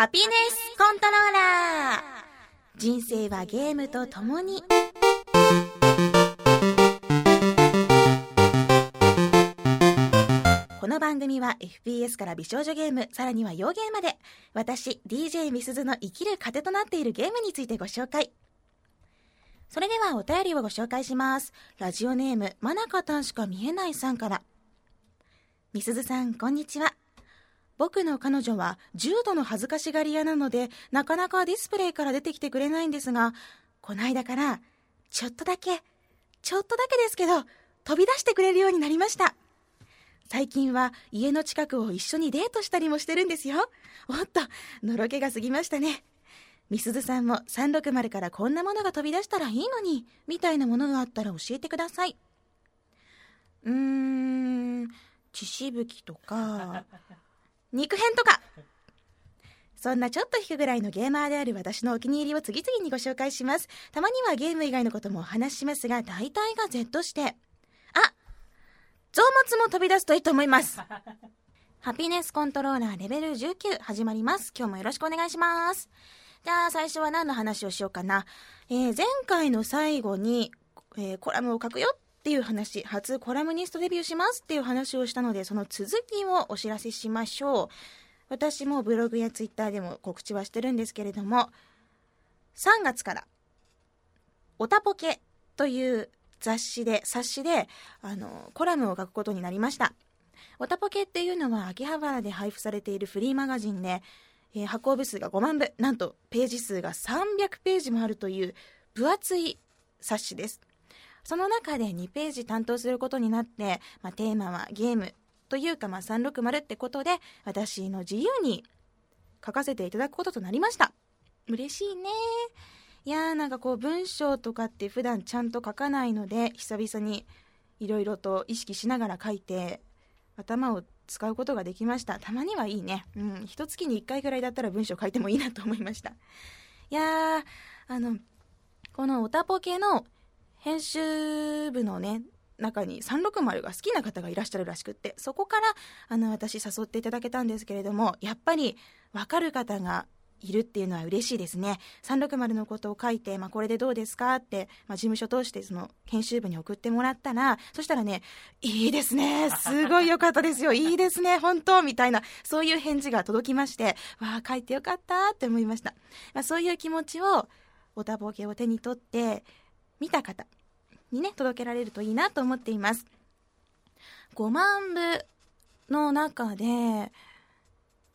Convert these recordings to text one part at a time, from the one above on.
ハピネスコントローラー。人生はゲームと共に。この番組は FPS から美少女ゲームさらには洋ゲーまで。私 DJ みすずの生きる糧となっているゲームについてご紹介。それではお便りをご紹介します。ラジオネーム真中たんしか見えないさんから。みすずさんこんにちは。僕の彼女は重度の恥ずかしがり屋なので、なかなかディスプレイから出てきてくれないんですが、こないだから、ちょっとだけ、ちょっとだけですけど、飛び出してくれるようになりました。最近は家の近くを一緒にデートしたりもしてるんですよ。おっと、のろけが過ぎましたね。みすずさんも360からこんなものが飛び出したらいいのに、みたいなものがあったら教えてください。うーん、血しぶきとか、肉片とかそんなちょっと引くぐらいのゲーマーである私のお気に入りを次々にご紹介します。たまにはゲーム以外のこともお話ししますが、大体が Z して。あ臓物も飛び出すといいと思います。ハピネスコントローラーレベル19始まります。今日もよろしくお願いします。じゃあ最初は何の話をしようかな。えー、前回の最後に、えー、コラムを書くよっっていう話、初コラムニストデビューしますっていう話をしたので、その続きをお知らせしましょう。私もブログやツイッターでも告知はしてるんですけれども、3月から、おたぽけという雑誌で、冊子で、あの、コラムを書くことになりました。おたぽけっていうのは秋葉原で配布されているフリーマガジンで、えー、発行部数が5万部、なんとページ数が300ページもあるという分厚い冊子です。その中で2ページ担当することになって、まあ、テーマはゲームというか、まあ、360ってことで、私の自由に書かせていただくこととなりました。嬉しいね。いやーなんかこう文章とかって普段ちゃんと書かないので、久々にいろいろと意識しながら書いて、頭を使うことができました。たまにはいいね。うん。一月に1回ぐらいだったら文章書いてもいいなと思いました。いやー、あの、このオタポケの編集部のね、中に360が好きな方がいらっしゃるらしくって、そこから、あの、私誘っていただけたんですけれども、やっぱり、わかる方がいるっていうのは嬉しいですね。360のことを書いて、まあ、これでどうですかって、まあ、事務所通してその編集部に送ってもらったら、そしたらね、いいですね。すごい良かったですよ。いいですね。本当みたいな、そういう返事が届きまして、わあ、書いてよかったって思いました。まあ、そういう気持ちを、おたぼけを手に取って、見た方にね、届けられるといいなと思っています。5万部の中で、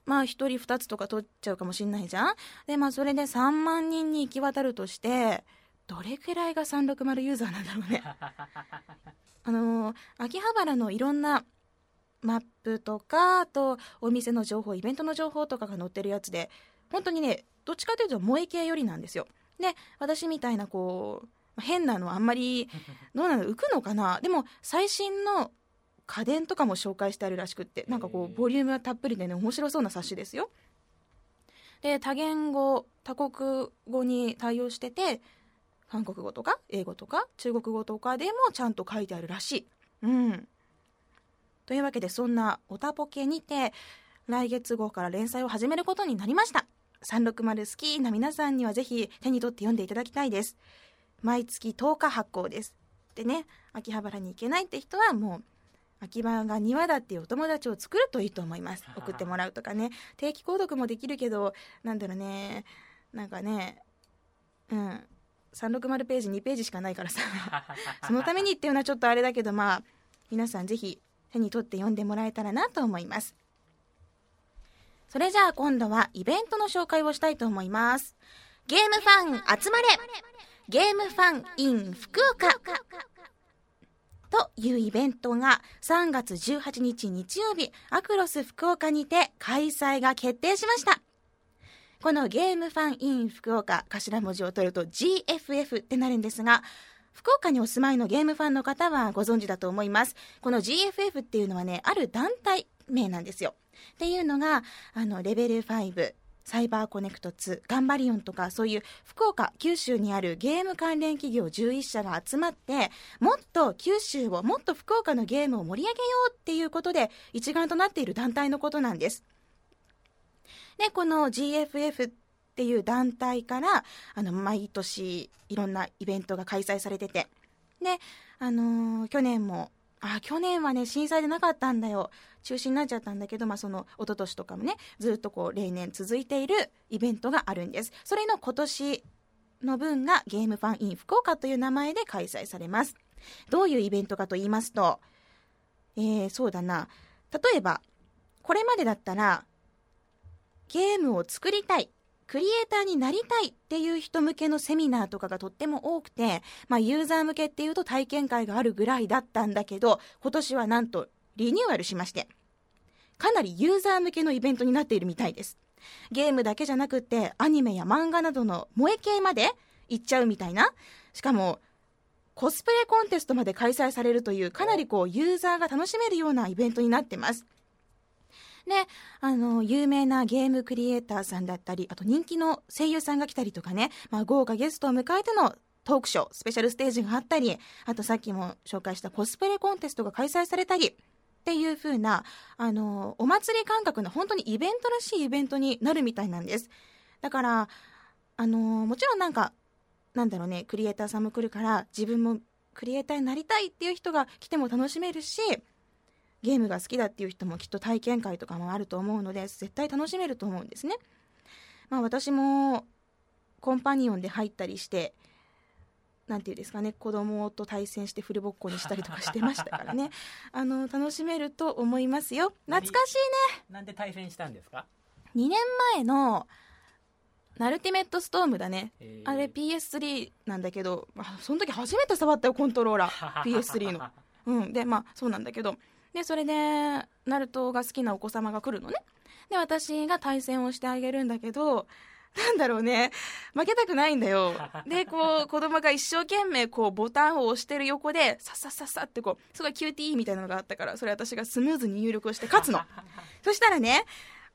まあ1人2つとか取っちゃうかもしんないじゃんで、まあそれで3万人に行き渡るとして、どれくらいが360ユーザーなんだろうね。あのー、秋葉原のいろんなマップとか、あとお店の情報、イベントの情報とかが載ってるやつで、本当にね、どっちかというと萌え系よりなんですよ。で、私みたいなこう、変なのあんまりどうなの浮くのかな？でも最新の家電とかも紹介してあるらしくってなんかこうボリュームがたっぷりでね面白そうな冊子ですよ。で多言語多国語に対応してて韓国語とか英語とか中国語とかでもちゃんと書いてあるらしい。うん。というわけでそんなおたぽけにて来月号から連載を始めることになりました。360好きな皆さんにはぜひ手に取って読んでいただきたいです毎月10日発行です。でね、秋葉原に行けないって人はもう、秋葉が庭だっていうお友達を作るといいと思います。送ってもらうとかね。定期購読もできるけど、なんだろうね、なんかね、うん。360ページ2ページしかないからさ そのためにっていうのはちょっとあれだけどまあ皆さんぜひ手に取って読んでもらえたらなと思いますそれじゃあ今度はイベントの紹介をしたいと思いますゲームファン集まれゲームファン in 福岡。というイベントが3月18日日曜日アクロス福岡にて開催が決定しました。このゲームファン in 福岡頭文字を取ると GFF ってなるんですが福岡にお住まいのゲームファンの方はご存知だと思います。この GFF っていうのはねある団体名なんですよ。っていうのがあのレベル5サイバーコネクト2、ガンバリオンとか、そういう福岡、九州にあるゲーム関連企業11社が集まって、もっと九州を、もっと福岡のゲームを盛り上げようっていうことで、一丸となっている団体のことなんです。でこの GFF っていう団体からあの毎年いろんなイベントが開催されててで、あのー去年もあ去年はね震災でなかったんだよ。中止になっちゃったんだけど、まあ、その一昨年とかもねずっとこう例年続いているイベントがあるんです。それの今年の分がゲームファンイン福岡という名前で開催されます。どういうイベントかと言いますとえー、そうだな。例えばこれまでだったらゲームを作りたい。クリエイターになりたいっていう人向けのセミナーとかがとっても多くて、まあ、ユーザー向けっていうと体験会があるぐらいだったんだけど今年はなんとリニューアルしましてかなりユーザー向けのイベントになっているみたいです。ゲームだけじゃなくてアニメや漫画などの萌え系まで行っちゃうみたいな。しかもコスプレコンテストまで開催されるというかなりこうユーザーが楽しめるようなイベントになってます。であの有名なゲームクリエイターさんだったりあと人気の声優さんが来たりとかね、まあ、豪華ゲストを迎えてのトークショースペシャルステージがあったりあとさっきも紹介したコスプレコンテストが開催されたりっていう風なあのお祭り感覚の本当にイベントらしいイベントになるみたいなんです。だからあのもちろんなんかなんだろうねクリエイターさんも来るから自分もクリエイターになりたいっていう人が来ても楽しめるしゲームが好きだっていう人もきっと体験会とかもあると思うので絶対楽しめると思うんですね。まあ、私もコンパニオンで入ったりしてなんていうんですかね子供と対戦してフルボッコにしたりとかしてましたからね。あの楽しめると思いますよ。懐かしいね。なんで対戦したんですか？2年前のナルティメットストームだね、えー。あれ PS3 なんだけどあその時初めて触ったよコントローラー。PS3 の。うん、でまあそうなんだけどでそれでナルトが好きなお子様が来るのね。で私が対戦をしてあげるんだけどなんだろうね。負けたくないんだよ。でこう子供が一生懸命こうボタンを押してる横でさっさっさっさってこうすごい QTE みたいなのがあったからそれ私がスムーズに入力をして勝つの。そしたらね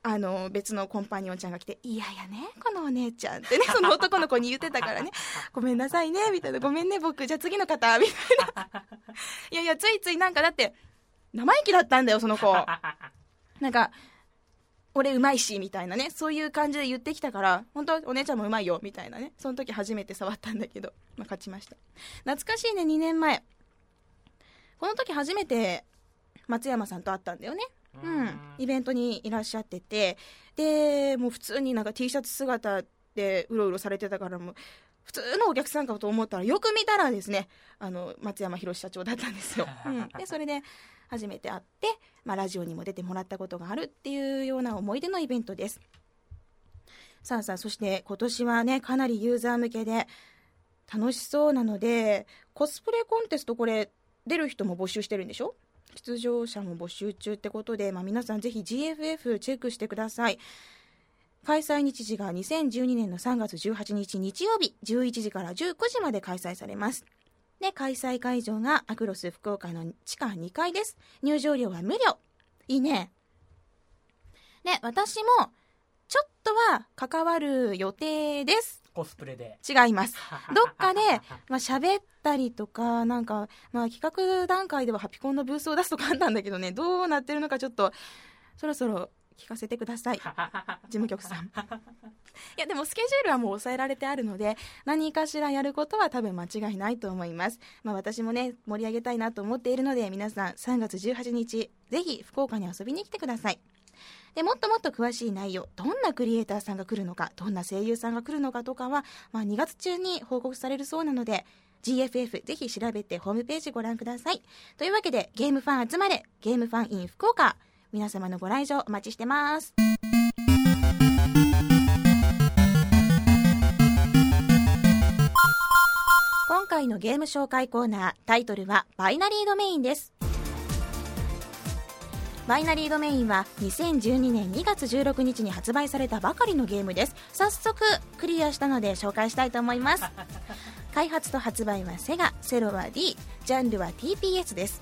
あの別のコンパニオンちゃんが来て「いやいやねこのお姉ちゃん」ってねその男の子に言ってたからね「ごめんなさいね」みたいな「ごめんね僕。じゃあ次の方」みたいな。いやいやついついなんかだって生意気だったんだよその子。なんか俺うまいしみたいなね。そういう感じで言ってきたから本当お姉ちゃんもうまいよみたいなね。その時初めて触ったんだけど、まあ、勝ちました。懐かしいね2年前。この時初めて松山さんと会ったんだよね。うん、イベントにいらっしゃってて。でもう普通になんか T シャツ姿でうろうろされてたからもう普通のお客さんかと思ったらよく見たらですねあの松山博社長だったんですよ、うん、でそれで初めて会って、まあ、ラジオにも出てもらったことがあるっていうような思い出のイベントです。さあさあそして今年はねかなりユーザー向けで楽しそうなのでコスプレコンテストこれ出る人も募集してるんでしょ？出場者も募集中ってことで、まあ、皆さんぜひ GFF チェックしてください。開催日時が2012年の3月18日日曜日11時から19時まで開催されます。で開催会場がアクロス福岡の地下2階です。入場料は無料。いいね。で私もちょっとは関わる予定です。コスプレで。違います。どっかで、まあ、喋ったりとか、なんか、まあ、企画段階ではハピコンのブースを出すとかあったんだけどね、どうなってるのかちょっと、そろそろ聞かせてください。事務局さん。いや、でもスケジュールはもう抑えられてあるので、何かしらやることは多分間違いないと思います。まあ、私もね、盛り上げたいなと思っているので、皆さん3月18日、ぜひ福岡に遊びに来てください。でもっともっと詳しい内容どんなクリエイターさんが来るのかどんな声優さんが来るのかとかは、まあ、2月中に報告されるそうなので GFF ぜひ調べてホームページご覧くださいというわけでゲームファン集まれゲームファン in 福岡皆様のご来場お待ちしてます。今回のゲーム紹介コーナータイトルはバイナリードメインです。バイナリードメインは2012年2月16日に発売されたばかりのゲームです。早速クリアしたので紹介したいと思います。開発と発売はセガセロは D ジャンルは TPS です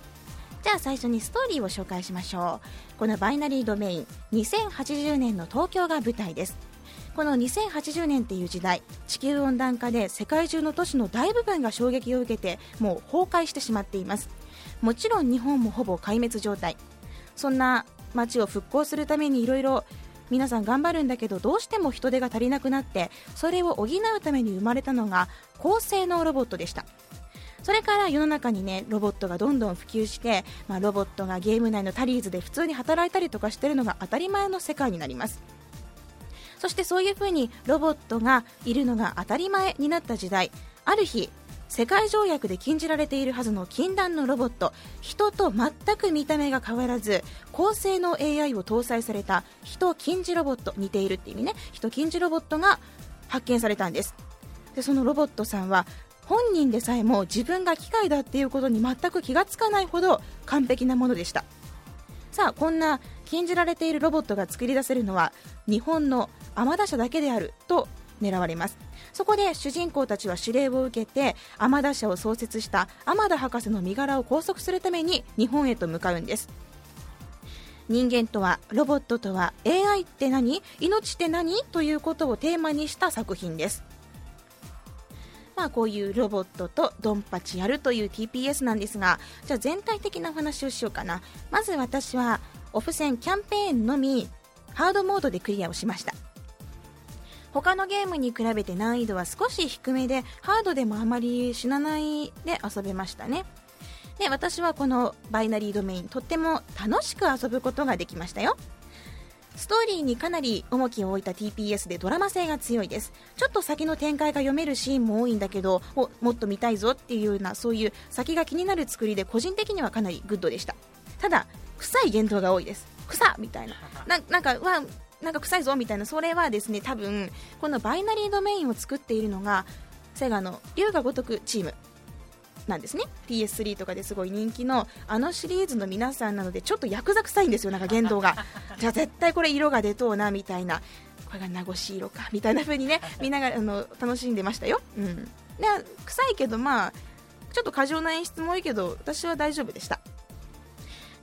じゃあ最初にストーリーを紹介しましょう。このバイナリードメイン2080年の東京が舞台です。この2080年っていう時代地球温暖化で世界中の都市の大部分が衝撃を受けてもう崩壊してしまっています。もちろん日本もほぼ壊滅状態。そんな街を復興するためにいろいろ皆さん頑張るんだけどどうしても人手が足りなくなってそれを補うために生まれたのが高性能ロボットでした。それから世の中にねロボットがどんどん普及して、まあ、ロボットがゲーム内のタリーズで普通に働いたりとかしてるのが当たり前の世界になります。そしてそういう風にロボットがいるのが当たり前になった時代ある日世界条約で禁じられているはずの禁断のロボット人と全く見た目が変わらず高性能 AI を搭載された人禁じロボット似ているって意味ね。人禁じロボットが発見されたんです。でそのロボットさんは本人でさえも自分が機械だっていうことに全く気がつかないほど完璧なものでした。さあこんな禁じられているロボットが作り出せるのは日本の天田社だけであると狙われます。そこで主人公たちは指令を受けて天田社を創設した天田博士の身柄を拘束するために日本へと向かうんです。人間とはロボットとは AI って何？命って何？ということをテーマにした作品です。まあ、こういうロボットとドンパチやるという TPS なんですがじゃあ全体的なお話をしようかな。まず私はオフ戦キャンペーンのみハードモードでクリアをしました。他のゲームに比べて難易度は少し低めでハードでもあまり死なないで遊べましたね。で私はこの Binary Domain とっても楽しく遊ぶことができましたよ。ストーリーにかなり重きを置いた TPS でドラマ性が強いです。ちょっと先の展開が読めるシーンも多いんだけどもっと見たいぞっていうようなそういう先が気になる作りで個人的にはかなりグッドでした。ただ臭い言動が多いです。臭みたいななんかわなんか臭いぞみたいな。それはですね多分このバイナリードメインを作っているのがセガの龍が如くチーム。なんですね。PS3 とかですごい人気のあのシリーズの皆さんなのでちょっとヤクザ臭いんですよ。なんか言動が。じゃあ絶対これ色が出とうなみたいな。これが名越色かみたいな風にねみんながあの楽しんでましたよ、うん、で臭いけどまあちょっと過剰な演出も多いけど私は大丈夫でした。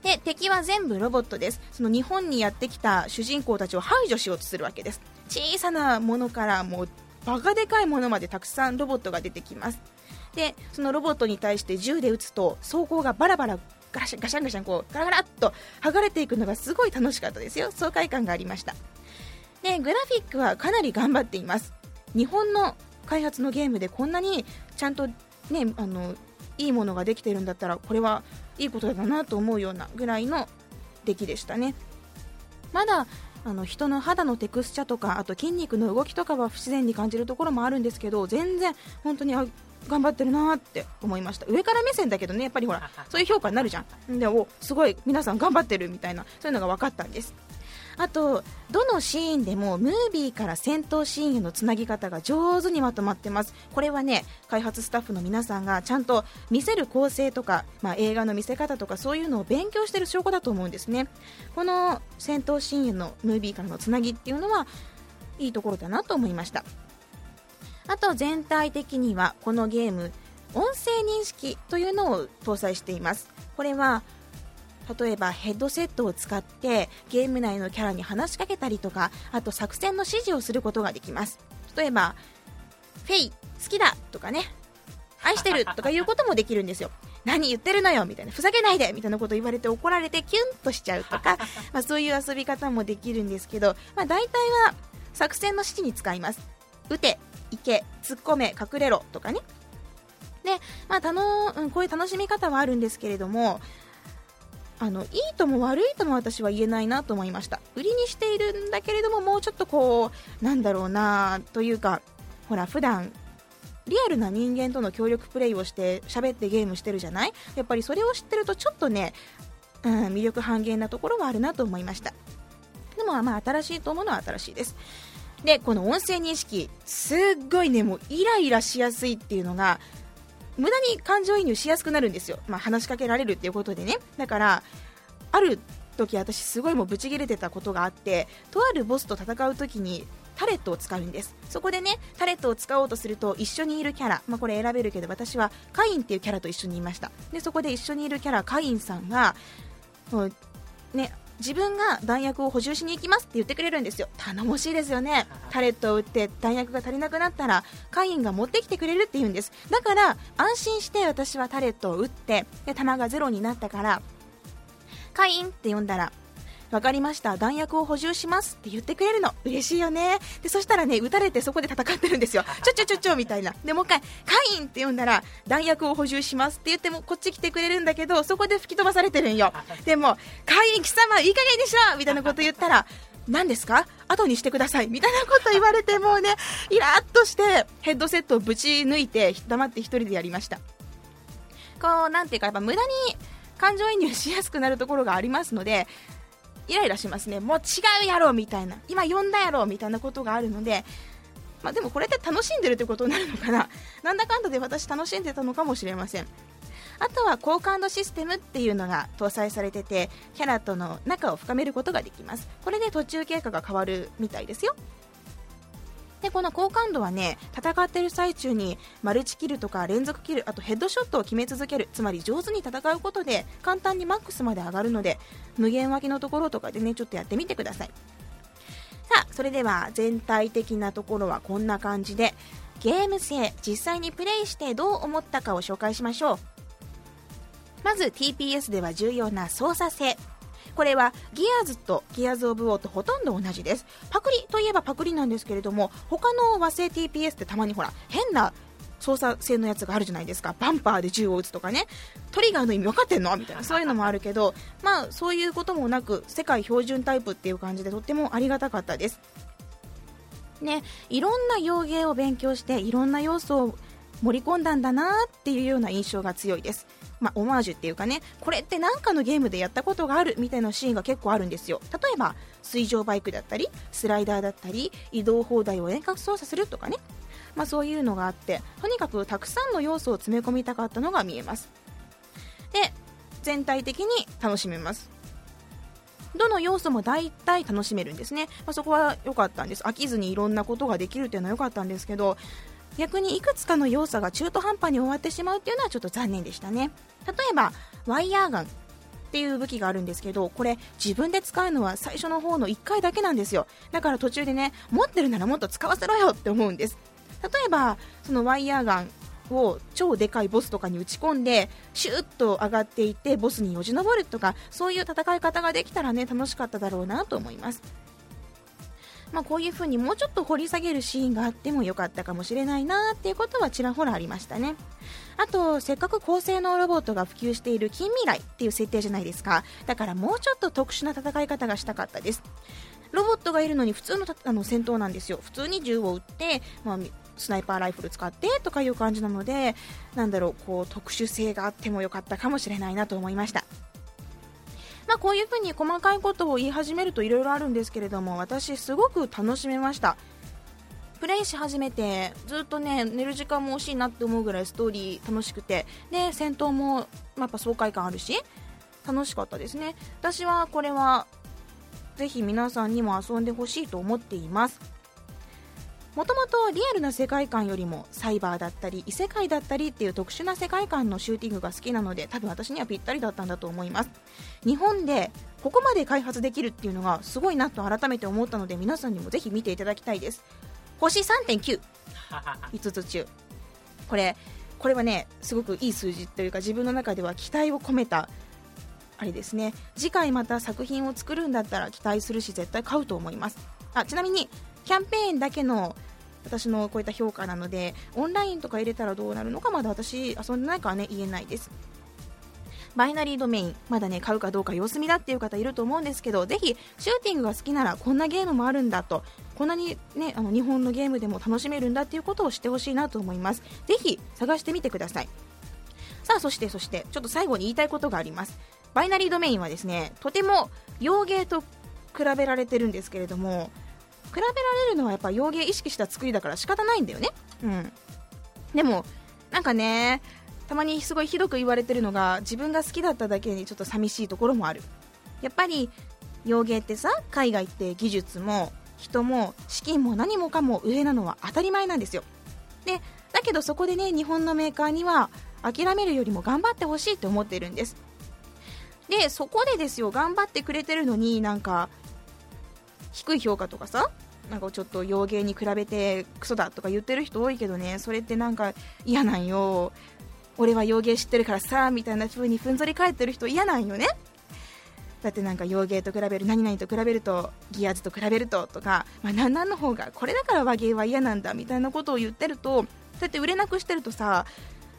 で敵は全部ロボットです。その日本にやってきた主人公たちを排除しようとするわけです。小さなものからもうバカでかいものまでたくさんロボットが出てきますでそのロボットに対して銃で撃つと装甲がバラバラガシャガシャンガシャンこうガラガラっと剥がれていくのがすごい楽しかったですよ。爽快感がありました。でグラフィックはかなり頑張っています。日本の開発のゲームでこんなにちゃんとねあのいいものができてるんだったらこれはいいことだなと思うようなぐらいの出来でしたね。まだあの人の肌のテクスチャとかあと筋肉の動きとかは不自然に感じるところもあるんですけど全然本当に頑張ってるなって思いました。上から目線だけどねやっぱりほらそういう評価になるじゃん。でおすごい皆さん頑張ってるみたいなそういうのが分かったんです。あとどのシーンでもムービーから戦闘シーンへのつなぎ方が上手にまとまってます。これはね開発スタッフの皆さんがちゃんと見せる構成とか、まあ、映画の見せ方とかそういうのを勉強している証拠だと思うんですね。この戦闘シーンへのムービーからのつなぎっていうのはいいところだなと思いましたあと全体的にはこのゲーム音声認識というのを搭載しています。これは例えばヘッドセットを使ってゲーム内のキャラに話しかけたりとかあと作戦の指示をすることができます。例えばフェイ好きだとかね愛してるとかいうこともできるんですよ。何言ってるのよみたいな。ふざけないでみたいなこと言われて怒られてキュンとしちゃうとか、まあ、そういう遊び方もできるんですけど、まあ、大体は作戦の指示に使います。撃て行け突っ込め隠れろとかね。で、まあ、たのうん、こういう楽しみ方はあるんですけれどもあのいいとも悪いとも私は言えないなと思いました。売りにしているんだけれどももうちょっとこうなんだろうなというかほら普段リアルな人間との協力プレイをして喋ってゲームしてるじゃない？やっぱりそれを知ってるとちょっとね、うん、魅力半減なところはあるなと思いました。でもまあ新しいと思うのは新しいです。でこの音声認識すっごいねもうイライラしやすいっていうのが無駄に感情移入しやすくなるんですよ、まあ、話しかけられるっていうことでね。だからある時私すごいもうブチギレてたことがあってとあるボスと戦う時にタレットを使うんです。そこでねタレットを使おうとすると一緒にいるキャラ、まあ、これ選べるけど私はカインっていうキャラと一緒にいました。でそこで一緒にいるキャラカインさんがね自分が弾薬を補充しに行きますって言ってくれるんですよ。頼もしいですよね。タレットを打って弾薬が足りなくなったらカインが持ってきてくれるって言うんです。だから安心して私はタレットを打ってで弾がゼロになったからカインって呼んだら分かりました。弾薬を補充しますって言ってくれるの。嬉しいよね。でそしたらね撃たれてそこで戦ってるんですよ。ちょちょちょちょみたいな。でもう一回カインって呼んだら弾薬を補充しますって言ってもこっち来てくれるんだけどそこで吹き飛ばされてるんよ。でもカイン貴様いい加減にしろみたいなこと言ったら 何ですか？後にしてください。みたいなこと言われてもうね イラッとしてヘッドセットをぶち抜いて黙って1人でやりました。こうなんていうかやっぱ無駄に感情移入しやすくなるところがありますのでイライラしますね。もう違うやろみたいな。今呼んだやろみたいなことがあるのでまあ、でもこれって楽しんでるってことになるのかな。なんだかんだで私楽しんでたのかもしれません。あとは好感度システムっていうのが搭載されててキャラとの仲を深めることができます。これで途中経過が変わるみたいですよ。でこの好感度はね戦ってる最中にマルチキルとか連続キルあとヘッドショットを決め続けるつまり上手に戦うことで簡単にマックスまで上がるので無限脇のところとかでねちょっとやってみてください。さあそれでは全体的なところはこんな感じでゲーム性実際にプレイしてどう思ったかを紹介しましょう。まず TPS では重要な操作性。これはギアーズとギアーズ・オブ・ウォーとほとんど同じです。パクリといえばパクリなんですけれども他の和製 TPS ってたまにほら変な操作性のやつがあるじゃないですか。バンパーで銃を撃つとかね。トリガーの意味分かってんのみたいな。そういうのもあるけどまあそういうこともなく世界標準タイプっていう感じでとってもありがたかったです。ね。いろんな用芸を勉強していろんな要素を盛り込んだんだなっていうような印象が強いです。まあ、オマージュっていうかねこれって何かのゲームでやったことがあるみたいなシーンが結構あるんですよ。例えば水上バイクだったりスライダーだったり移動砲台を遠隔操作するとかね、まあ、そういうのがあってとにかくたくさんの要素を詰め込みたかったのが見えます。で全体的に楽しめます。どの要素も大体楽しめるんですね、まあ、そこは良かったんです。飽きずにいろんなことができるっていうのは良かったんですけど逆にいくつかの要素が中途半端に終わってしまうっていうのはちょっと残念でしたね。例えばワイヤーガンっていう武器があるんですけどこれ自分で使うのは最初の方の1回だけなんですよ。だから途中でね持ってるならもっと使わせろよって思うんです。例えばそのワイヤーガンを超でかいボスとかに打ち込んでシューッと上がっていってボスによじ登るとかそういう戦い方ができたらね楽しかっただろうなと思います。まあ、こういう風にもうちょっと掘り下げるシーンがあってもよかったかもしれないなっていうことはちらほらありましたね。あとせっかく高性能ロボットが普及している近未来っていう設定じゃないですか。だからもうちょっと特殊な戦い方がしたかったです。ロボットがいるのに普通のあの戦闘なんですよ。普通に銃を撃って、まあ、スナイパーライフル使ってとかいう感じなのでなんだろうこう特殊性があってもよかったかもしれないなと思いました。まあ、こういうふうに細かいことを言い始めるといろいろあるんですけれども私すごく楽しめました。プレイし始めてずっとね寝る時間も惜しいなって思うぐらいストーリー楽しくて。で戦闘もやっぱ爽快感あるし楽しかったですね。私はこれはぜひ皆さんにも遊んでほしいと思っています。もともとリアルな世界観よりもサイバーだったり異世界だったりっていう特殊な世界観のシューティングが好きなので多分私にはぴったりだったんだと思います。日本でここまで開発できるっていうのがすごいなと改めて思ったので皆さんにもぜひ見ていただきたいです。星3.95 つ中。これこれはねすごくいい数字というか自分の中では期待を込めたあれですね。次回また作品を作るんだったら期待するし絶対買うと思います。あちなみにキャンペーンだけの私のこういった評価なのでオンラインとか入れたらどうなるのかまだ私遊んでないからね言えないです。バイナリードメインまだね買うかどうか様子見だっていう方いると思うんですけどぜひシューティングが好きならこんなゲームもあるんだとこんなにねあの日本のゲームでも楽しめるんだっていうことを知ってほしいなと思います。ぜひ探してみてください。さあそしてそしてちょっと最後に言いたいことがあります。バイナリードメインはですねとても洋芸と比べられてるんですけれども比べられるのはやっぱ洋芸意識した作りだから仕方ないんだよね。うん。でもなんかねたまにすごいひどく言われてるのが自分が好きだっただけにちょっと寂しいところもある。やっぱり洋芸ってさ海外って技術も人も資金も何もかも上なのは当たり前なんですよ。でだけどそこでね日本のメーカーには諦めるよりも頑張ってほしいって思ってるんです。でそこでですよ頑張ってくれてるのになんか低い評価とかさなんかちょっと洋芸に比べてクソだとか言ってる人多いけどねそれってなんか嫌なんよ。俺は洋芸知ってるからさみたいな風にふんぞり返ってる人嫌なんよね。だってなんか洋芸と比べる何々と比べるとギアーズと比べるととか、まあ、何々の方がこれだから和芸は嫌なんだみたいなことを言ってるとそうやって売れなくしてるとさ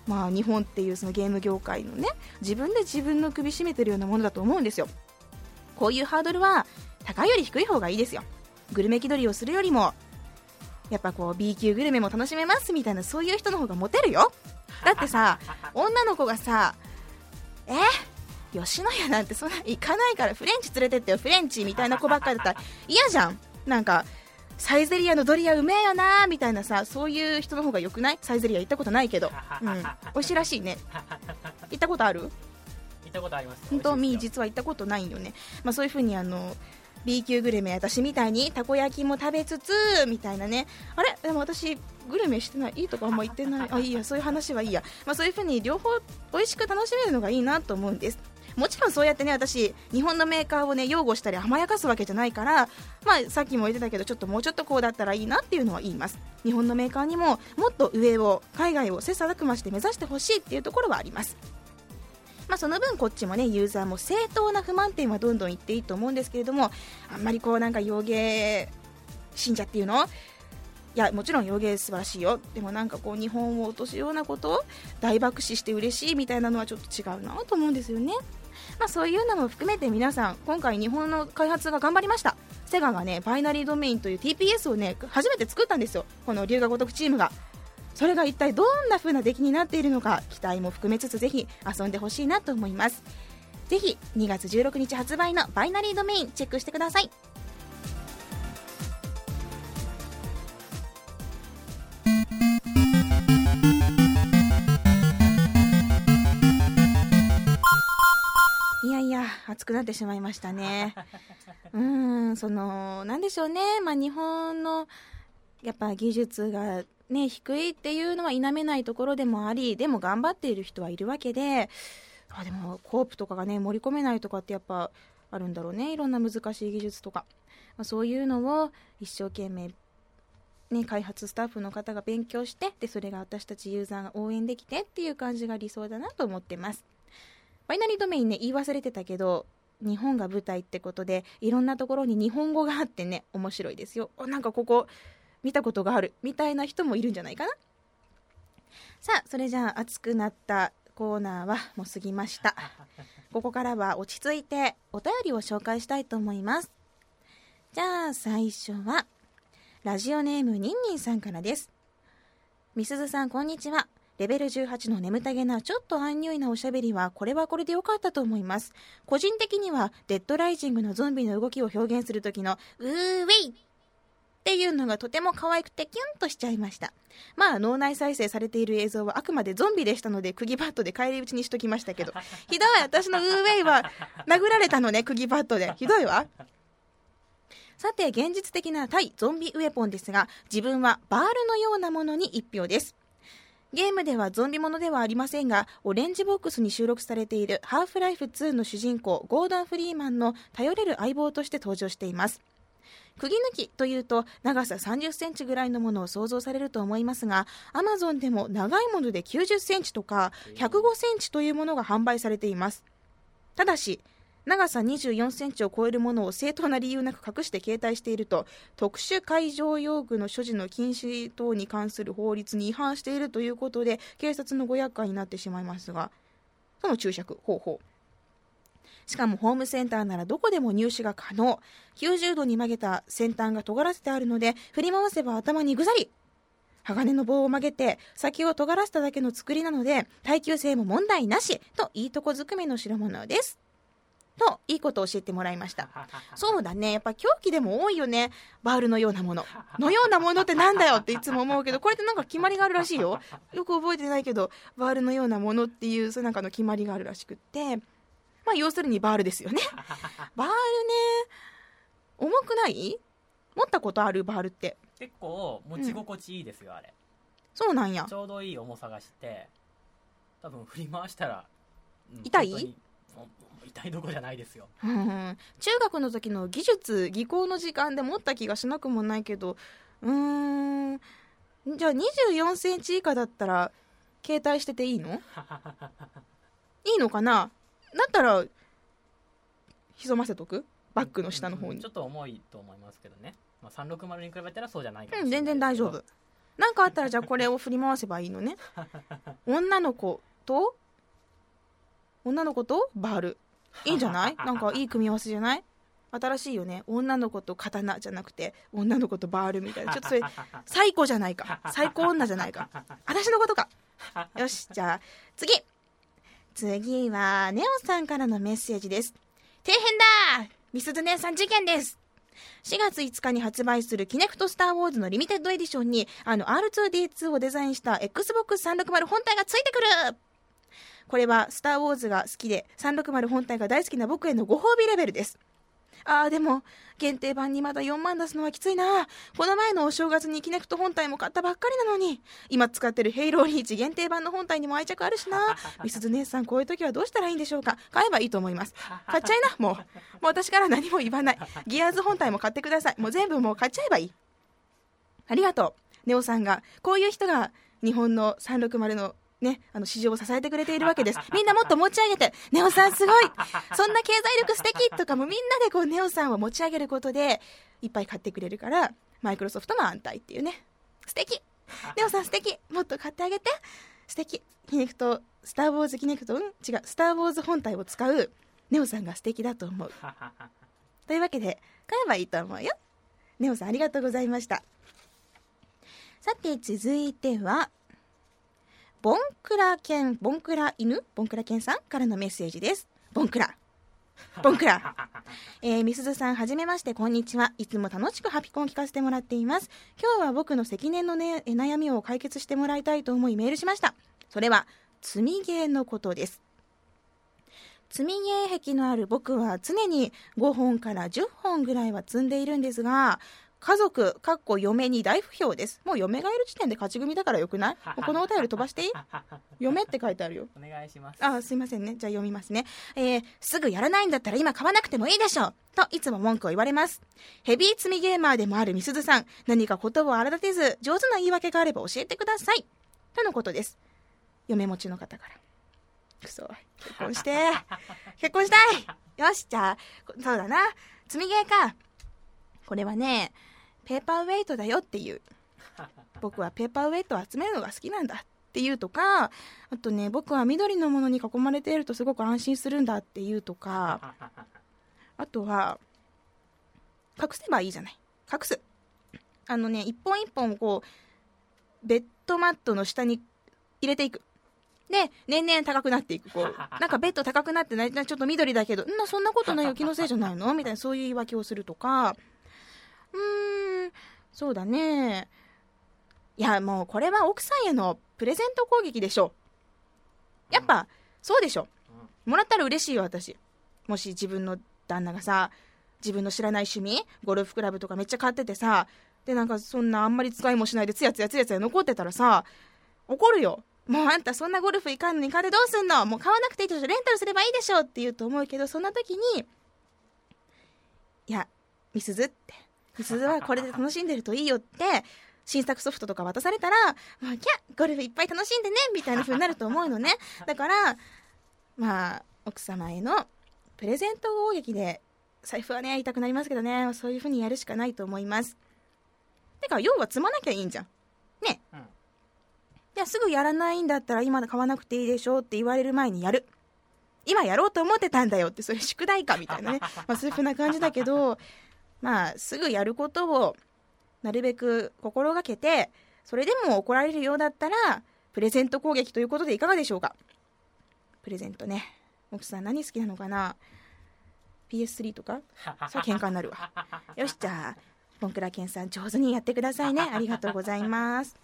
まあ日本っていうそのゲーム業界のね自分で自分の首絞めてるようなものだと思うんですよ。こういうハードルは高いより低い方がいいですよ。グルメ気取りをするよりもやっぱこう B 級グルメも楽しめますみたいなそういう人の方がモテるよ。だってさ 女の子がさえ？吉野家なんてそんな行かないからフレンチ連れてってよフレンチみたいな子ばっかりだったら嫌じゃん。なんかサイゼリアのドリアうめえよなみたいなさそういう人の方がよくない？サイゼリア行ったことないけど、うん、美味しいらしいね。行ったことある？行ったことあります本当？みー実は行ったことないよね、まあ、そういう風にあの B 級グルメ私みたいにたこ焼きも食べつつみたいなね。あれ？でも私グルメしてない？いいとかあんま言ってない？あいいやそういう話はいいや、まあ、そういう風に両方美味しく楽しめるのがいいなと思うんです。もちろんそうやってね私日本のメーカーをね擁護したり甘やかすわけじゃないからまあさっきも言ってたけどちょっともうちょっとこうだったらいいなっていうのは言います。日本のメーカーにももっと上を海外を切磋琢磨して目指してほしいっていうところはありますまあ、その分こっちもねユーザーも正当な不満点はどんどん言っていいと思うんですけれどもあんまりこうなんか洋芸信者っていうの？いやもちろん洋芸素晴らしいよ。でもなんかこう日本を落とすようなことを大爆死して嬉しいみたいなのはちょっと違うなと思うんですよね。まあ、そういうのも含めて皆さん今回日本の開発が頑張りました。セガがねバイナリードメインという TPS をね初めて作ったんですよ。この龍が如くチームが。それが一体どんな風な出来になっているのか期待も含めつつぜひ遊んでほしいなと思いますぜひ2月16日発売のバイナリードメインチェックしてください熱くなってしまいましたね。うん、その、なんでしょうね。まあ、日本の、やっぱ技術がね、低いっていうのは否めないところでもあり、でも頑張っている人はいるわけで、あでも、コープとかがね、盛り込めないとかってやっぱあるんだろうね。いろんな難しい技術とか。まあ、そういうのを一生懸命ね、開発スタッフの方が勉強してでそれが私たちユーザーが応援できてっていう感じが理想だなと思ってますバイナリードメインね言い忘れてたけど日本が舞台ってことでいろんなところに日本語があってね面白いですよなんかここ見たことがあるみたいな人もいるんじゃないかな。さあそれじゃあ熱くなったコーナーはもう過ぎました。ここからは落ち着いてお便りを紹介したいと思います。じゃあ最初はラジオネームニンニンさんからです。みすずさんこんにちは。レベル18の眠たげなちょっとアンニュイなおしゃべりはこれはこれで良かったと思います。個人的にはデッドライジングのゾンビの動きを表現する時のうーウェイっていうのがとても可愛くてキュンとしちゃいました。まあ脳内再生されている映像はあくまでゾンビでしたので釘バットで返り討ちにしときましたけど、ひどい私のウーウェイは殴られたのね釘バットで。ひどいわ。さて現実的な対ゾンビウェポンですが自分はバールのようなものに1票ですゲームではゾンビものではありませんが、オレンジボックスに収録されているハーフライフ2の主人公、ゴードン・フリーマンの頼れる相棒として登場しています。釘抜きというと長さ30センチぐらいのものを想像されると思いますが、アマゾンでも長いもので90センチとか105センチというものが販売されています。ただし、長さ24センチを超えるものを正当な理由なく隠して携帯していると特殊海上用具の所持の禁止等に関する法律に違反しているということで警察のご厄介になってしまいますがその注釈方法しかもホームセンターならどこでも入手が可能。90度に曲げた先端が尖らせてあるので振り回せば頭にぐざり。鋼の棒を曲げて先を尖らせただけの作りなので耐久性も問題なしといいとこずくめの代物です。といいことを教えてもらいました。そうだね。やっぱ狂気でも多いよね。バールのようなもの。のようなものってなんだよっていつも思うけどこれってなんか決まりがあるらしいよ。よく覚えてないけどバールのようなものっていうそなんかの決まりがあるらしくってまあ要するにバールですよね。バールね重くない？持ったことあるバールって。結構持ち心地いいですよ、うん、あれそうなんや。ちょうどいい重さがして多分振り回したら、うん、痛い？痛いどこじゃないですよ、うん、中学の時の技術技巧の時間で持った気がしなくもないけどうーん。じゃあ2 4センチ以下だったら携帯してていいの？いいのかな？だったら潜ませとく？バッグの下の方にうんちょっと重いと思いますけどね、まあ、360に比べたらそうじゃないかもうん、しれない全然大丈夫。なんかあったらじゃあこれを振り回せばいいのね。女の子と、女の子とバール。いいんじゃない？なんかいい組み合わせじゃない？新しいよね。女の子と刀じゃなくて、女の子とバールみたいな。ちょっとそれ、最高じゃないか。最高女じゃないか。私のことか。よし、じゃあ、次。次は、ネオさんからのメッセージです。底辺だミスズ姉さん事件です4月5日に発売するキネクトスターウォーズのリミテッドエディションに、あの R2D2 をデザインした Xbox 360本体がついてくるこれはスターウォーズが好きで360本体が大好きな僕へのご褒美レベルです。あーでも、限定版にまだ4万出すのはきついなこの前のお正月にキネクト本体も買ったばっかりなのに。今使ってるヘイローリーチ限定版の本体にも愛着あるしなミスズ姉さんこういう時はどうしたらいいんでしょうか買えばいいと思います。買っちゃいな、もう。もう私から何も言わない。ギアーズ本体も買ってください。もう全部もう買っちゃえばいい。ありがとう。ネオさんが、こういう人が日本の360のね、あの市場を支えてくれているわけです。みんなもっと持ち上げて、ネオさんすごいそんな経済力素敵とかもみんなでこうネオさんを持ち上げることで、いっぱい買ってくれるから、マイクロソフトも安泰っていうね。素敵 ネオさん素敵もっと買ってあげて素敵キネクト、スター・ウォーズキネクト、うん？違う、スター・ウォーズ本体を使うネオさんが素敵だと思う。というわけで、買えばいいと思うよ。ネオさんありがとうございました。さて、続いては、ボンクラ犬、ボンクラ犬？ボンクラ犬さんからのメッセージです。ボンクラ。ボンクラ。えー、みすずさん、はじめまして、こんにちは。いつも楽しくハピコンを聞かせてもらっています。今日は僕の積年の、ね、え悩みを解決してもらいたいと思いメールしました。それは、積みゲーのことです。積みゲー癖のある僕は常に5本から10本ぐらいは積んでいるんですが、家族、かっこ嫁に大不評です。もう嫁がいる時点で勝ち組だからよくない？このお便り飛ばしていい？嫁って書いてあるよ。お願いしますあ、すいませんね。じゃあ読みますね。えー、すぐやらないんだったら今買わなくてもいいでしょう。と、いつも文句を言われます。ヘビー積みゲーマーでもあるみすずさん、何か言葉を荒立てず、上手な言い訳があれば教えてください。とのことです。嫁持ちの方から。くそ、結婚して。結婚したいよし、じゃあ、そうだな。積みゲーか。これはね、ペーパーウェイトだよっていう。僕はペーパーウェイトを集めるのが好きなんだっていうとか、あとね、僕は緑のものに囲まれているとすごく安心するんだっていうとか、あとは、隠せばいいじゃない。隠す。あのね、一本一本こう、ベッドマットの下に入れていく。で、年々高くなっていく。こう、なんかベッド高くなってない、ちょっと緑だけど、んな、そんなことないよ、気のせいじゃないの？みたいな、そういう言い訳をするとか、うーん、そうだね。いや、もうこれは奥さんへのプレゼント攻撃でしょ。やっぱ、そうでしょ。もらったら嬉しいよ、私。もし自分の旦那がさ、自分の知らない趣味ゴルフクラブとかめっちゃ買っててさ、で、なんかそんなあんまり使いもしないでツヤツヤツヤツヤ残ってたらさ、怒るよ。もうあんたそんなゴルフ行かんのに金どうすんの？もう買わなくていいでしょレンタルすればいいでしょって言うと思うけど、そんな時に、いや、みすずって、みすずはこれで楽しんでるといいよって、新作ソフトとか渡されたら、もうキャゴルフいっぱい楽しんでねみたいな風になると思うのね。だから、まあ、奥様へのプレゼント攻撃で、財布はね、痛くなりますけどね、そういう風にやるしかないと思います。てか、要は積まなきゃいいんじゃん。ね。うんじゃあすぐやらないんだったら今買わなくていいでしょって言われる前にやる。今やろうと思ってたんだよって、それ宿題かみたいなね。まあそういう風な感じだけど、まあすぐやることをなるべく心がけて、それでも怒られるようだったら、プレゼント攻撃ということでいかがでしょうか？プレゼントね。奥さん何好きなのかな ?PS3 とか？それ喧嘩になるわ。よし、じゃあ、ボンクラケンさん上手にやってくださいね。ありがとうございます。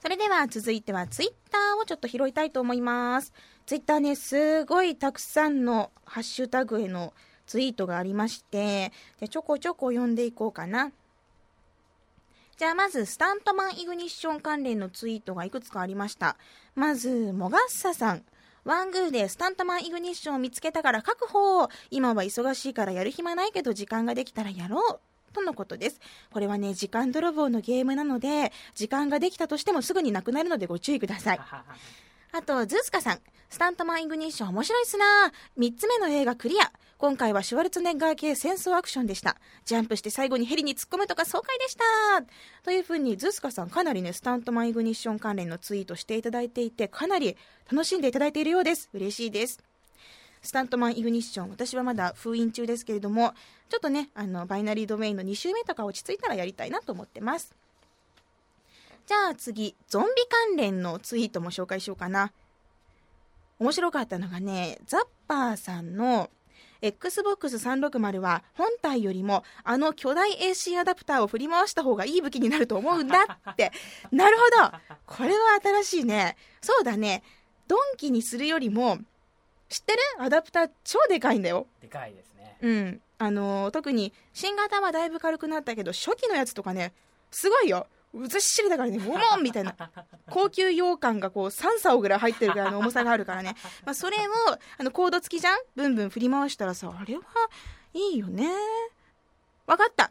それでは続いてはツイッターをちょっと拾いたいと思います。ツイッターね、すごいたくさんのハッシュタグへのツイートがありまして、でちょこちょこ読んでいこうかな。じゃあまず、スタントマンイグニッション関連のツイートがいくつかありました。まず、モガッサさん。ワングーでスタントマンイグニッションを見つけたから確保今は忙しいからやる暇ないけど時間ができたらやろうとのことです。これはね、時間泥棒のゲームなので、時間ができたとしてもすぐになくなるのでご注意ください。あと、ズースカさん。スタントマンイグニッション面白いっすな3つ目の映画クリア。今回はシュワルツネッガー系戦争アクションでした。ジャンプして最後にヘリに突っ込むとか爽快でしたというふうに、ズスカさんかなりね、スタントマンイグニッション関連のツイートしていただいていて、かなり楽しんでいただいているようです。嬉しいです。スタントマンイグニッション、私はまだ封印中ですけれども、ちょっとね、あの、バイナリードメインの2周目とか落ち着いたらやりたいなと思ってます。じゃあ次、ゾンビ関連のツイートも紹介しようかな。面白かったのがね、ザッパーさんの Xbox 360は本体よりもあの巨大 AC アダプターを振り回した方がいい武器になると思うんだって。なるほど。これは新しいね。そうだね。ドンキにするよりも、知ってるアダプター超でかいんだよ。でかいですね。うん。あのー特に新型はだいぶ軽くなったけど、初期のやつとかね、すごいよ。うずっしりだからね、ボモンみたいな。高級羊羹がこう3竿ぐらい入ってるぐらいの重さがあるからね。まあ、それを、あの、コード付きじゃん？ブンブン振り回したらさ、あれはいいよね。わかった。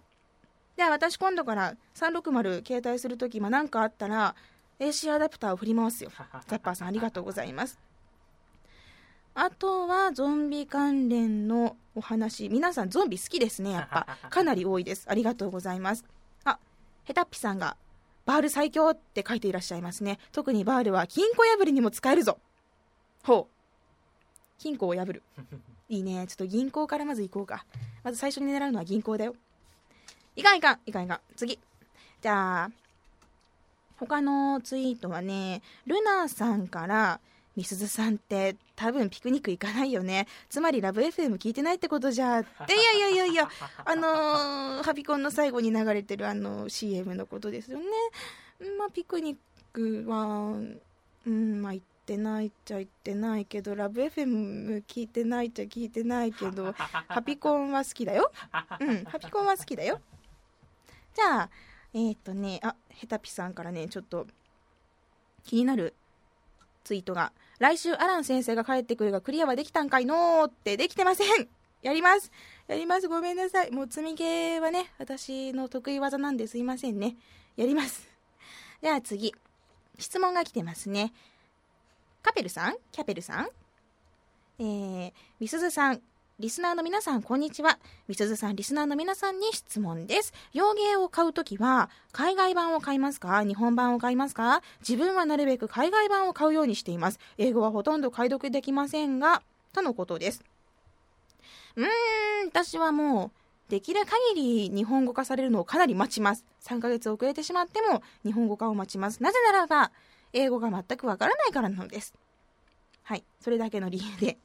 じゃあ私今度から360携帯するとき、まあ、なんかあったら、AC アダプターを振り回すよ。ザッパーさんありがとうございます。あとはゾンビ関連のお話。皆さんゾンビ好きですね、やっぱ。かなり多いです。ありがとうございます。あ、ヘタッピさんが、バール最強って書いていらっしゃいますね。特にバールは金庫破りにも使えるぞ。ほう。金庫を破る。いいね。ちょっと銀行からまず行こうか。まず最初に狙うのは銀行だよ。いかんいかん、いかんいかん。次。じゃあ、他のツイートはね、ルナさんから、みすずさんって多分ピクニック行かないよね。つまりラブ FM 聞いてないってことじゃ。っていやいやいやいや、あのーハピコンの最後に流れてるあの CM のことですよね。まあピクニックは、うん、まあ行ってないっちゃ行ってないけど、ラブ FM 聞いてないっちゃ聞いてないけど、ハピコンは好きだよ。うん、ハピコンは好きだよ。じゃあ、えーっ、とね、あ、ヘタピさんからね、ちょっと気になるツイートが、来週アラン先生が帰ってくるがクリアはできたんかいのーってできてませんやります やりますごめんなさい。もう積みゲーはね、私の得意技なんですいませんね。やります。では次。質問が来てますね。カペルさん？キャペルさん？えー、みすずさん、リスナーの皆さん、こんにちは。みすずさん、リスナーの皆さんに質問です。洋芸を買うときは、海外版を買いますか？日本版を買いますか？自分はなるべく海外版を買うようにしています。英語はほとんど解読できませんが、とのことです。うーん、私はもう、できる限り日本語化されるのをかなり待ちます。3ヶ月遅れてしまっても日本語化を待ちます。なぜならば、英語が全くわからないからなのです。はい、それだけの理由で。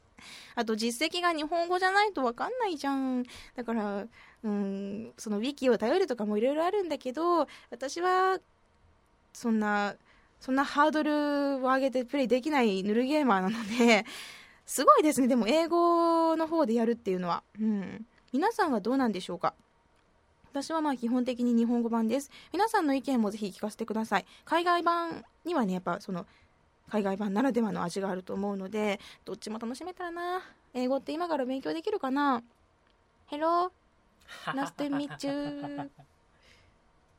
あと実績が日本語じゃないとわかんないじゃん。だから、うん、そのウィキを頼るとかもいろいろあるんだけど、私は、そんな、そんなハードルを上げてプレイできないヌルゲーマーなので、すごいですね。でも英語の方でやるっていうのは。うん。皆さんはどうなんでしょうか？私はまあ基本的に日本語版です。皆さんの意見もぜひ聞かせてください。海外版にはね、やっぱその、海外版ならではの味があると思うので、どっちも楽しめたらな。英語って今から勉強できるかな ?Hello? Nice to meet you.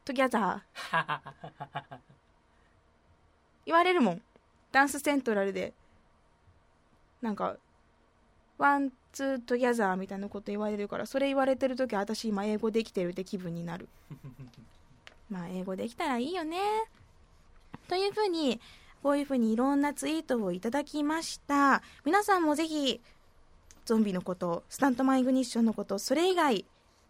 Together. 言われるもん。ダンスセントラルで。なんか、 one, two, together みたいなこと言われるから、それ言われてるとき私今英語できてるって気分になる。まあ、英語できたらいいよね。というふうに、こういうふうにいろんなツイートをいただきました。皆さんもぜひ、ゾンビのこと、スタントマンイグニッションのこと、それ以外、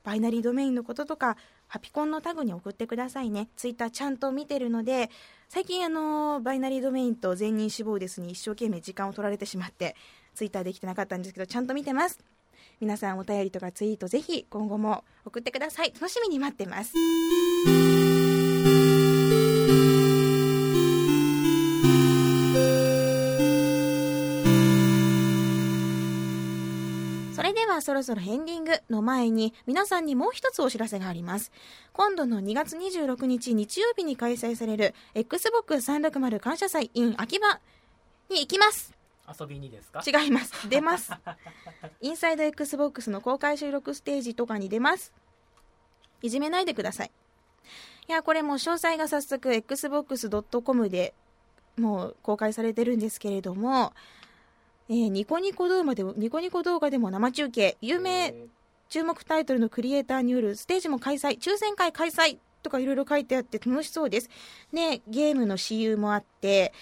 バイナリードメインのこととか、ハピコンのタグに送ってくださいね。ツイッターちゃんと見てるので、最近あの、バイナリードメインと全人志望ですに一生懸命時間を取られてしまって、ツイッターできてなかったんですけど、ちゃんと見てます。皆さんお便りとかツイートぜひ今後も送ってください。楽しみに待ってます。それではそろそろエンディングの前に皆さんにもう一つお知らせがあります。今度の2月26日日曜日に開催される Xbox 360感謝祭 in 秋葉に行きます。遊びにですか？違います。出ます。インサイド XBOX の公開収録ステージとかに出ます。いじめないでください。いや、これもう詳細が早速 xbox.com でもう公開されてるんですけれども、えーニコニコ動画でもニコニコ動画でも生中継。有名え注目タイトルのクリエイターによるステージも開催抽選会開催とかいろいろ書いてあって楽しそうです。ねゲームの試遊もあって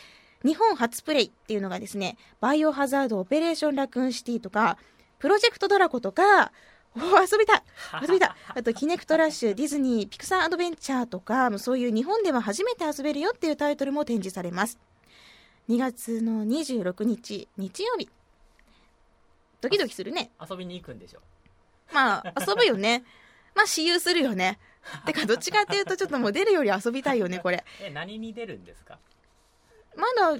日本初プレイっていうのがですねバイオハザードオペレーションラクーンシティとかプロジェクトドラコとかおー遊びたい 遊びたい。あとキネクトラッシュディズニーピクサーアドベンチャーとかそういう日本では初めて遊べるよっていうタイトルも展示されます2月の26日日曜日ドキドキするね遊びに行くんでしょまあ、遊ぶよね。まあ、私有するよね。てか、どっちかっていうと、ちょっともう出るより遊びたいよね、これ。え何に出るんですか？まだ、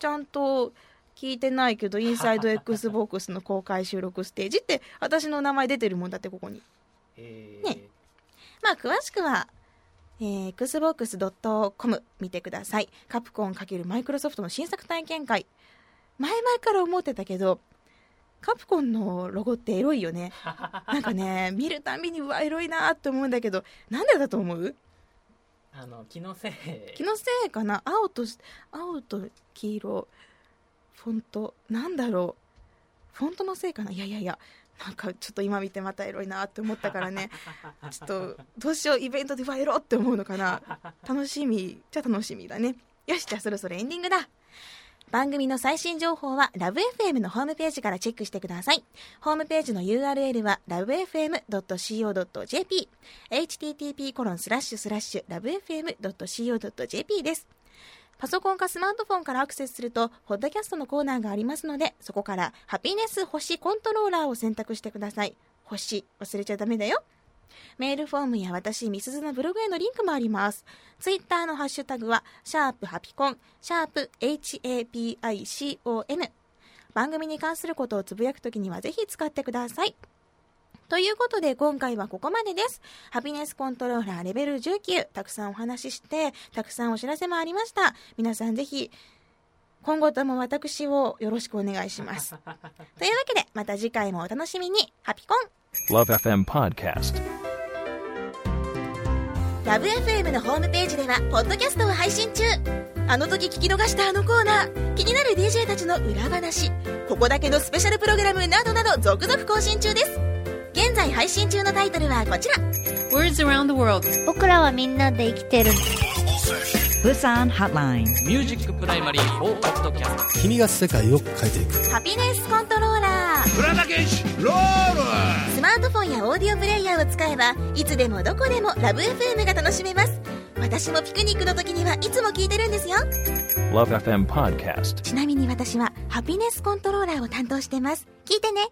ちゃんと聞いてないけど、インサイド XBOX の公開収録ステージって、私の名前出てるもんだって、ここに。えねまあ、詳しくは、えー xbox.com 見てください。カプコン×マイクロソフトの新作体験会。前々から思ってたけど、カプコンのロゴってエロいよね。なんかね、見るたびに、うわ、エロいなって思うんだけど、なんでだと思う？あの気のせい気のせいかな？青と、青と黄色、フォント、なんだろう？フォントのせいかな？いやいやいや、なんかちょっと今見てまたエロいなって思ったからね。ちょっと、どうしよう、イベントでファイロって思うのかな。楽しみ、じゃ楽しみだね。よし、じゃあそろそろエンディングだ。番組の最新情報はラブ f m のホームページからチェックしてください。ホームページの URL は lovefm.co.jp http コロンスラッシュスラッシュ lovefm.co.jp です。パソコンかスマートフォンからアクセスすると、ポッドキャストのコーナーがありますので、そこからハピネス星コントローラーを選択してください。星、忘れちゃダメだよ。メールフォームや私、みすずのブログへのリンクもあります。ツイッターのハッシュタグは、シャープハピコン、シャープ HAPICON。番組に関することをつぶやくときにはぜひ使ってください。ということで今回はここまでです。ハピネスコントローラーレベル19、たくさんお話しして、たくさんお知らせもありました。皆さんぜひ、今後とも私をよろしくお願いします。というわけで、また次回もお楽しみに。ハピコン Love FM Podcast. LOVE FM のホームページではポッドキャストを配信中あの時聞き逃したあのコーナー気になる DJ たちの裏話ここだけのスペシャルプログラムなどなど続々更新中です現在配信中のタイトルはこちら。Words around the world. 僕らはみんなで生きてる。Busan Hotline. ミュージックプライマリー4ポッドキャスト君が世界を変えていく。ハピネスコントローラー。スマートフォンやオーディオプレイヤーを使えばいつでもどこでもラブ f m が楽しめます。私もピクニックの時にはいつも聞いてるんですよ。Love FM Podcast. ちなみに私はハピネスコントローラーを担当してます。聞いてね